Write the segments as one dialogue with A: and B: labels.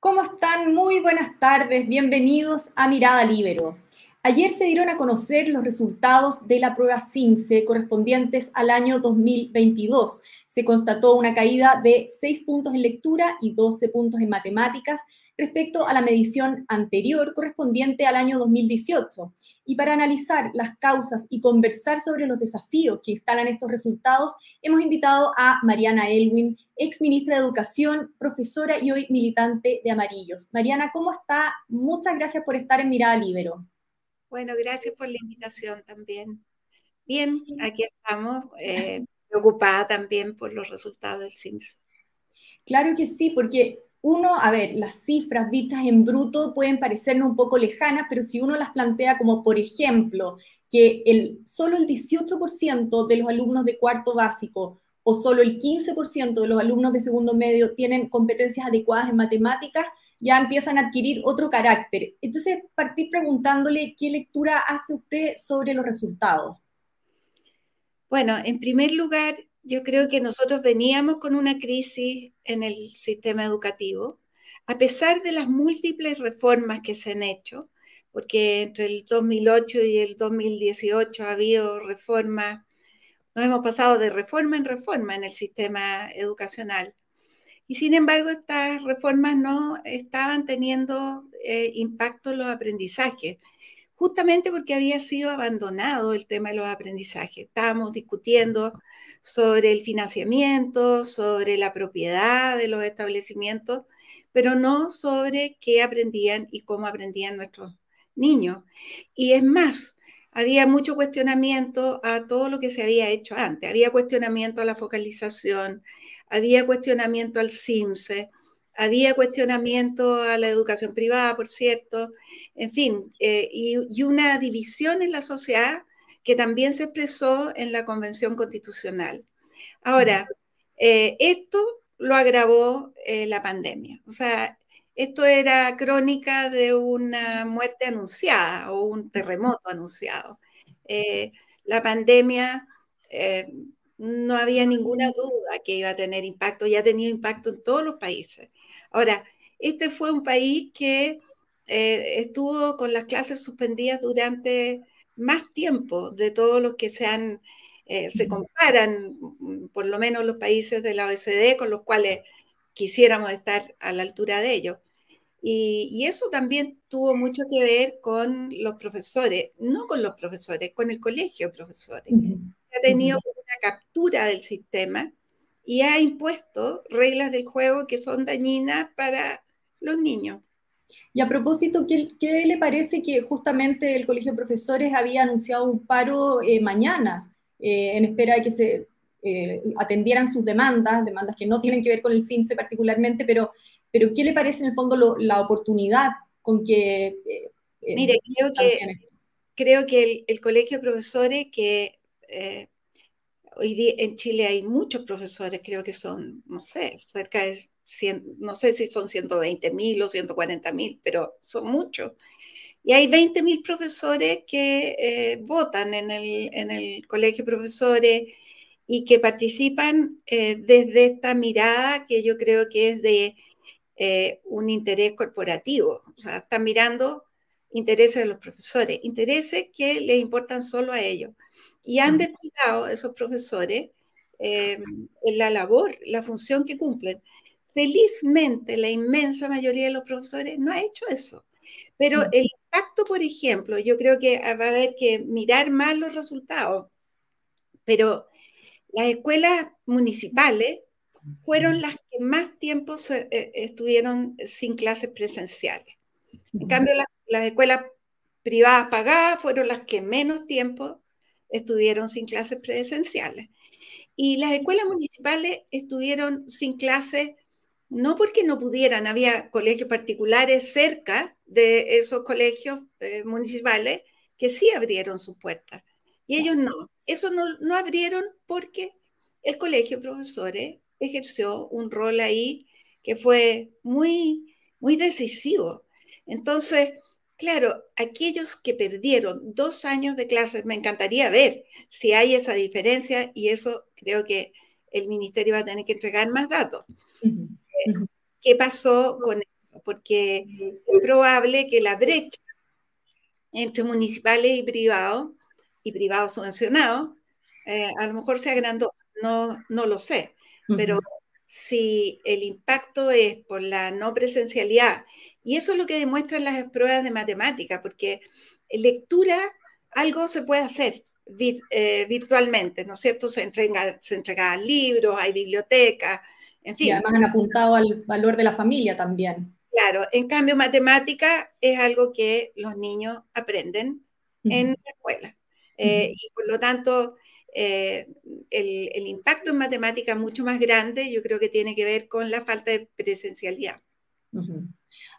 A: ¿Cómo están? Muy buenas tardes, bienvenidos a Mirada Libero. Ayer se dieron a conocer los resultados de la prueba CINCE correspondientes al año 2022. Se constató una caída de 6 puntos en lectura y 12 puntos en matemáticas respecto a la medición anterior correspondiente al año 2018. Y para analizar las causas y conversar sobre los desafíos que instalan estos resultados, hemos invitado a Mariana Elwin, ex ministra de Educación, profesora y hoy militante de Amarillos. Mariana, ¿cómo está? Muchas gracias por estar en Mirada Libero.
B: Bueno, gracias por la invitación también. Bien, aquí estamos, eh, preocupada también por los resultados del SIMS.
A: Claro que sí, porque uno, a ver, las cifras dichas en bruto pueden parecernos un poco lejanas, pero si uno las plantea como, por ejemplo, que el, solo el 18% de los alumnos de cuarto básico o solo el 15% de los alumnos de segundo medio tienen competencias adecuadas en matemáticas, ya empiezan a adquirir otro carácter. Entonces, partir preguntándole qué lectura hace usted sobre los resultados.
B: Bueno, en primer lugar, yo creo que nosotros veníamos con una crisis en el sistema educativo, a pesar de las múltiples reformas que se han hecho, porque entre el 2008 y el 2018 ha habido reformas, nos hemos pasado de reforma en reforma en el sistema educacional. Y sin embargo, estas reformas no estaban teniendo eh, impacto en los aprendizajes, justamente porque había sido abandonado el tema de los aprendizajes. Estábamos discutiendo sobre el financiamiento, sobre la propiedad de los establecimientos, pero no sobre qué aprendían y cómo aprendían nuestros niños. Y es más, había mucho cuestionamiento a todo lo que se había hecho antes. Había cuestionamiento a la focalización, había cuestionamiento al CIMSE, había cuestionamiento a la educación privada, por cierto, en fin, eh, y, una división en la sociedad que también se expresó en la Convención Constitucional. Ahora, eh, esto lo agravó eh, la pandemia. O sea, esto era crónica de una muerte anunciada o un terremoto anunciado. la pandemia no había ninguna duda que iba a tener impacto y ha tenido impacto en todos los países. Ahora, este fue un país que eh, estuvo con las clases suspendidas durante más tiempo de todos los que se han, eh, se comparan, mm, por lo menos los países de la OECD con los cuales quisiéramos estar a la altura de ellos. Y, eso también tuvo mucho que ver con los profesores, no con los profesores, con el colegio de profesores. Ha tenido captura del sistema y ha impuesto reglas del juego que son dañinas para los niños.
A: Y a propósito, ¿qué, le parece que justamente el Colegio de Profesores había anunciado un paro eh, mañana eh, en espera de que se eh, atendieran sus demandas, demandas que no tienen que ver con el CINCE particularmente, pero, pero ¿qué le parece en el fondo la oportunidad con que...
B: Mire, creo que, creo que el, el, Colegio de Profesores que hoy en Chile hay muchos profesores, creo que son, no sé, cerca de 100, no sé si son 120 mil o 140 mil, pero son muchos. Y hay 20 mil profesores que eh, votan en el, en el, colegio de profesores y que participan eh, desde esta mirada que yo creo que es de eh, un interés corporativo. O sea, están mirando intereses de los profesores, intereses que les importan solo a ellos. Y han descuidado esos profesores eh, en la labor, la función que cumplen. Felizmente, la inmensa mayoría de los profesores no ha hecho eso. Pero el impacto, por ejemplo, yo creo que va a haber que mirar más los resultados. Pero las escuelas municipales fueron las que más tiempo eh, estuvieron sin clases presenciales. En cambio, las escuelas privadas pagadas fueron las que menos tiempo estuvieron sin clases presenciales. Y las escuelas municipales estuvieron sin clases no porque no pudieran, había colegios particulares cerca de esos colegios eh, municipales que sí abrieron sus puertas. Y ellos no. Eso no, no abrieron porque el colegio de profesores ejerció un rol ahí que fue muy, muy decisivo. Entonces, Claro, aquellos que perdieron dos años de clases, me encantaría ver si hay esa diferencia y eso creo que el ministerio va a tener que entregar más datos. Eh, ¿Qué pasó con eso? eso, porque es probable que la brecha entre municipales y privados, y privados subvencionados, eh, a lo mejor se agrandó, no, no lo sé, pero si el impacto es por la no presencialidad, y eso es lo que demuestran las pruebas de matemática, porque lectura algo se puede hacer eh, virtualmente, ¿no es cierto? Se, entrega, se entregan libros, hay bibliotecas, en fin.
A: Y además han apuntado al valor de la familia también.
B: Claro, en cambio matemática es algo que los niños aprenden en la escuela. Eh, y por lo tanto, eh, el, impacto en matemática es mucho más grande, yo creo que tiene que ver con la falta de presencialidad.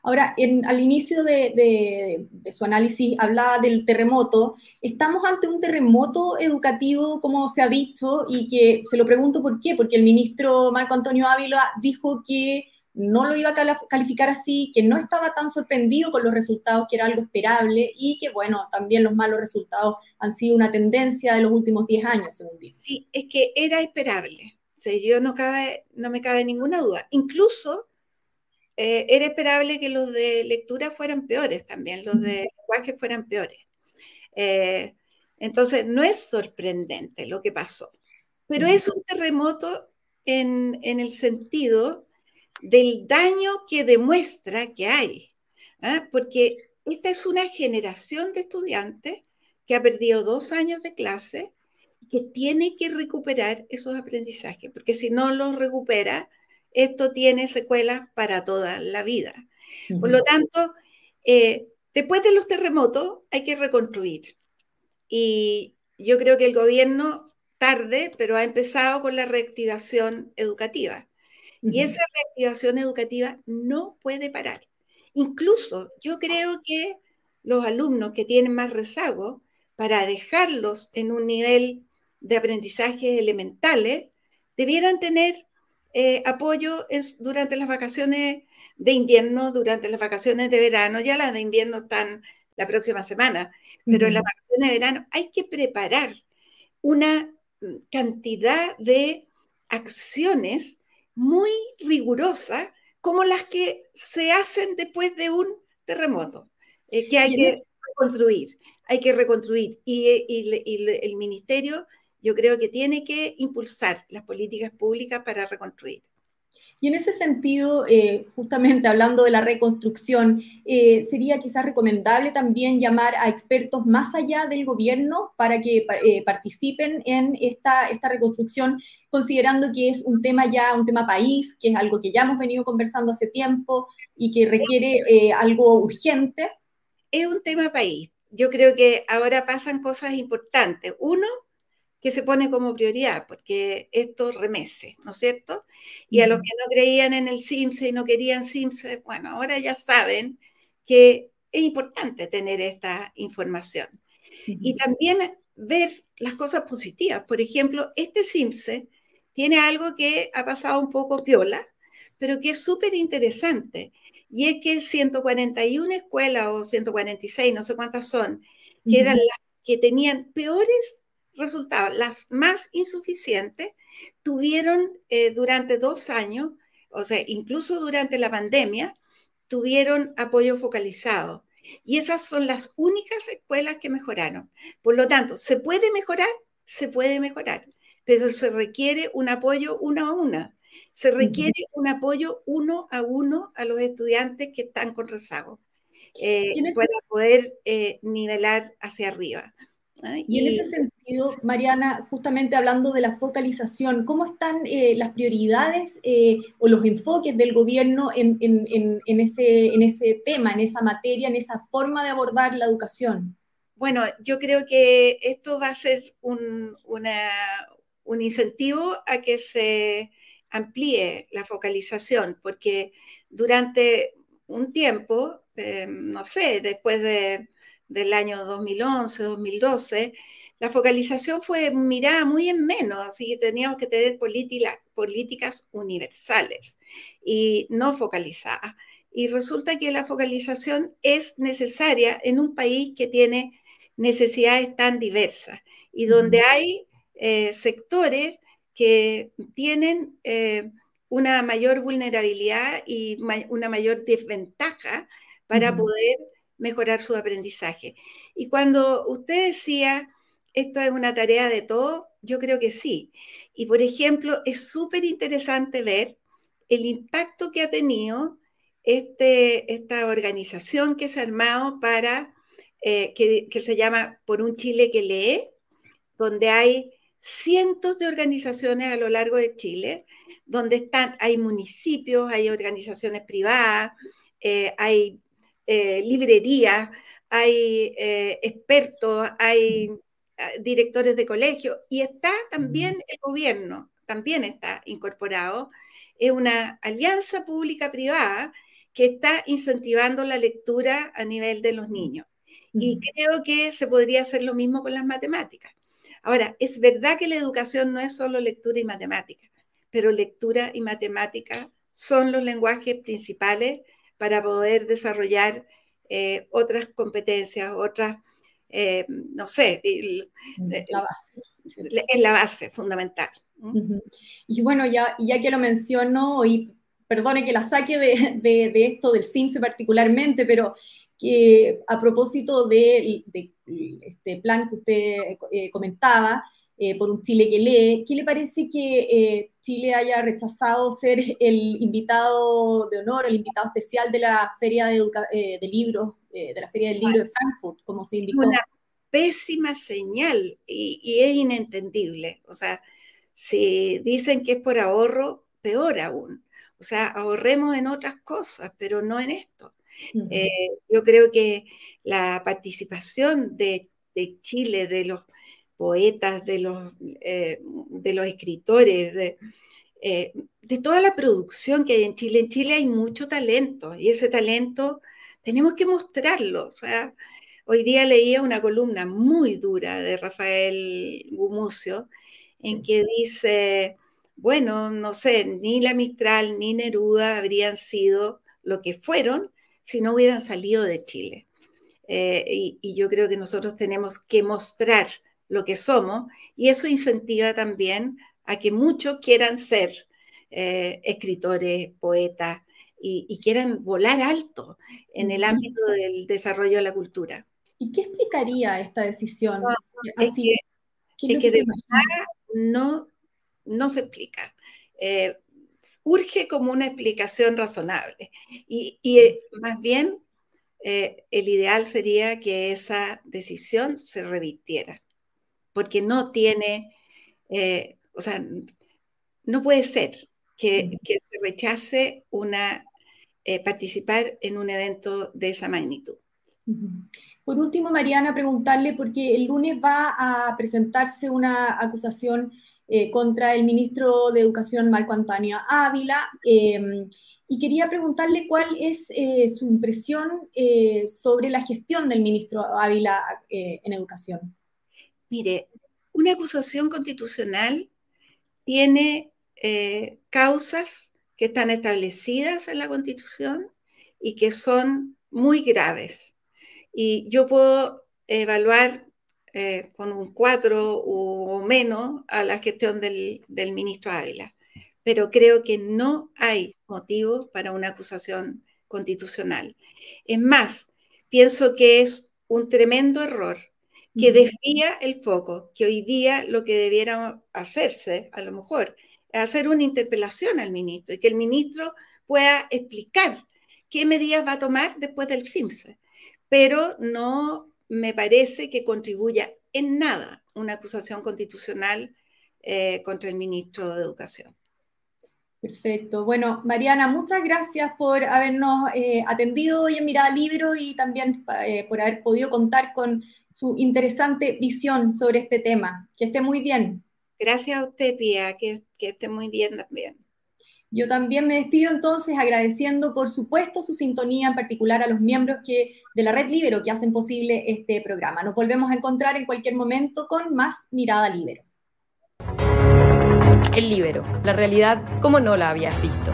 A: Ahora, al inicio de, su análisis hablaba del terremoto. ¿Estamos ante un terremoto educativo, como se ha dicho? Y que se lo pregunto por qué, porque el ministro Marco Antonio Ávila dijo que no lo iba a calificar así, que no estaba tan sorprendido con los resultados, que era algo esperable, y que, bueno, también los malos resultados han sido una tendencia de los últimos 10 años, según dice.
B: Sí, es que era esperable. O yo no, cabe, no me cabe ninguna duda. Incluso eh, era esperable que los de lectura fueran peores también, los de lenguaje fueran peores. Eh, entonces, no es sorprendente lo que pasó, pero es un terremoto en, en el sentido del daño que demuestra que hay, ¿ah? porque esta es una generación de estudiantes que ha perdido dos años de clase y que tiene que recuperar esos aprendizajes, porque si no los recupera, esto tiene secuelas para toda la vida. Por lo tanto, eh, después de los terremotos hay que reconstruir. Y yo creo que el gobierno tarde, pero ha empezado con la reactivación educativa. Y esa reactivación educativa no puede parar. Incluso yo creo que los alumnos que tienen más rezago, para dejarlos en un nivel de aprendizaje elementales, debieran tener eh, apoyo durante las vacaciones de invierno, durante las vacaciones de verano. Ya las de invierno están la próxima semana, pero en las vacaciones de verano hay que preparar una mm, cantidad de acciones muy rigurosas como las que se hacen después de un terremoto, eh, que hay que reconstruir, hay que reconstruir. Y, el ministerio yo creo que tiene que impulsar las políticas públicas para reconstruir.
A: Y en ese sentido, eh, justamente hablando de la reconstrucción, eh, ¿sería quizás recomendable también llamar a expertos más allá del gobierno para que eh, participen en esta, esta reconstrucción, considerando que es un tema ya, un tema país, que es algo que ya hemos venido conversando hace tiempo y que requiere algo urgente?
B: Es un tema país. Yo creo que ahora pasan cosas importantes. Uno, que se pone como prioridad, porque esto remece, ¿no es cierto? Y a los que no creían en el CIMSE y no querían CIMSE, bueno, ahora ya saben que es importante tener esta información. Y también ver las cosas positivas. Por ejemplo, este CIMSE tiene algo que ha pasado un poco piola, pero que es súper interesante. Y es que 141 escuelas o 146, no sé cuántas son, que eran las que tenían peores resultados. Las más insuficientes tuvieron eh, durante dos años, o sea, incluso durante la pandemia, tuvieron apoyo focalizado. Y esas son las únicas escuelas que mejoraron. Por lo tanto, ¿se puede mejorar? Se puede mejorar, pero se requiere un apoyo uno a una. Se requiere un apoyo uno a uno a los estudiantes que están con rezago eh, para poder eh, nivelar hacia arriba.
A: Y, en ese sentido, Mariana, justamente hablando de la focalización, ¿cómo están eh, las prioridades eh, o los enfoques del gobierno en, ese, en ese tema, en esa materia, en esa forma de abordar la educación?
B: Bueno, yo creo que esto va a ser un, un incentivo a que se amplíe la focalización, porque durante un tiempo, eh, no sé, después de del año 2011, 2012, la focalización fue mirada muy en menos, así que teníamos que tener políticas universales y no focalizadas. Y resulta que la focalización es necesaria en un país que tiene necesidades tan diversas y donde hay eh, sectores que tienen eh, una mayor vulnerabilidad y una mayor desventaja para poder mejorar su aprendizaje. Y cuando usted decía, esto es una tarea de todo, yo creo que sí. Y por ejemplo, es súper interesante ver el impacto que ha tenido este, esta organización que se ha armado para, eh, que, que se llama Por un Chile que lee, donde hay cientos de organizaciones a lo largo de Chile, donde están, hay municipios, hay organizaciones privadas, eh, hay eh, librerías, hay eh, expertos, hay directores de colegio y está también el gobierno, también está incorporado. Es una alianza pública-privada que está incentivando la lectura a nivel de los niños. Y creo que se podría hacer lo mismo con las matemáticas. Ahora, es verdad que la educación no es solo lectura y matemática, pero lectura y matemática son los lenguajes principales para poder desarrollar eh, otras competencias, otras, eh, no sé,
A: la base.
B: Es la base fundamental.
A: Y bueno, ya, ya que lo menciono, y perdone que la saque de, de, esto del CIMSE particularmente, pero que a propósito de, este plan que usted eh, comentaba, eh, por un Chile que lee, ¿qué le parece que eh, Chile haya rechazado ser el invitado de honor, el invitado especial de la Feria de, Libros, de la Feria del Libro de Frankfurt, como se indicó?
B: Una pésima señal y, y es inentendible. O sea, si dicen que es por ahorro, peor aún. O sea, ahorremos en otras cosas, pero no en esto. Eh, yo creo que la participación de, Chile, de los poetas, de los, eh, de los escritores, de, eh, de toda la producción que hay en Chile. En Chile hay mucho talento y ese talento tenemos que mostrarlo. O sea, hoy día leía una columna muy dura de Rafael Gumucio en que dice, bueno, no sé, ni la Mistral ni Neruda habrían sido lo que fueron si no hubieran salido de Chile. Eh, y, yo creo que nosotros tenemos que mostrar lo que somos y eso incentiva también a que muchos quieran ser eh, escritores, poetas y, quieran volar alto en el ámbito del desarrollo de la cultura.
A: ¿Y qué explicaría esta decisión?
B: es que, de verdad no, no se explica. Eh, urge como una explicación razonable. Y, eh, más bien, eh, el ideal sería que esa decisión se revirtiera, porque no tiene, eh, o sea, no puede ser que, se rechace una, participar en un evento de esa magnitud.
A: Por último, Mariana, preguntarle, porque el lunes va a presentarse una acusación eh, contra el ministro de Educación Marco Antonio Ávila. Em, y quería preguntarle cuál es eh, su impresión eh, sobre la gestión del ministro Ávila en educación.
B: Mire, una acusación constitucional tiene causas que están establecidas en la Constitución y que son muy graves. Y yo puedo evaluar eh, con un 4 o menos a la gestión del, ministro Ávila. Pero creo que no hay motivo para una acusación constitucional. Es más, pienso que es un tremendo error que desvía el foco, que hoy día lo que debiera hacerse, a lo mejor, es hacer una interpelación al ministro y que el ministro pueda explicar qué medidas va a tomar después del CIMSE. Pero no me parece que contribuya en nada una acusación constitucional eh, contra el ministro de Educación.
A: Perfecto. Bueno, Mariana, muchas gracias por habernos eh, atendido hoy en Mirada Libro y también eh, por haber podido contar con su interesante visión sobre este tema. Que esté muy bien.
B: Gracias a usted, Pía, que, que esté muy bien también.
A: Yo también me despido entonces agradeciendo, por supuesto, su sintonía, en particular a los miembros que, de la Red Libero que hacen posible este programa. Nos volvemos a encontrar en cualquier momento con más Mirada Libero.
C: El Libero, la realidad como no la habías visto.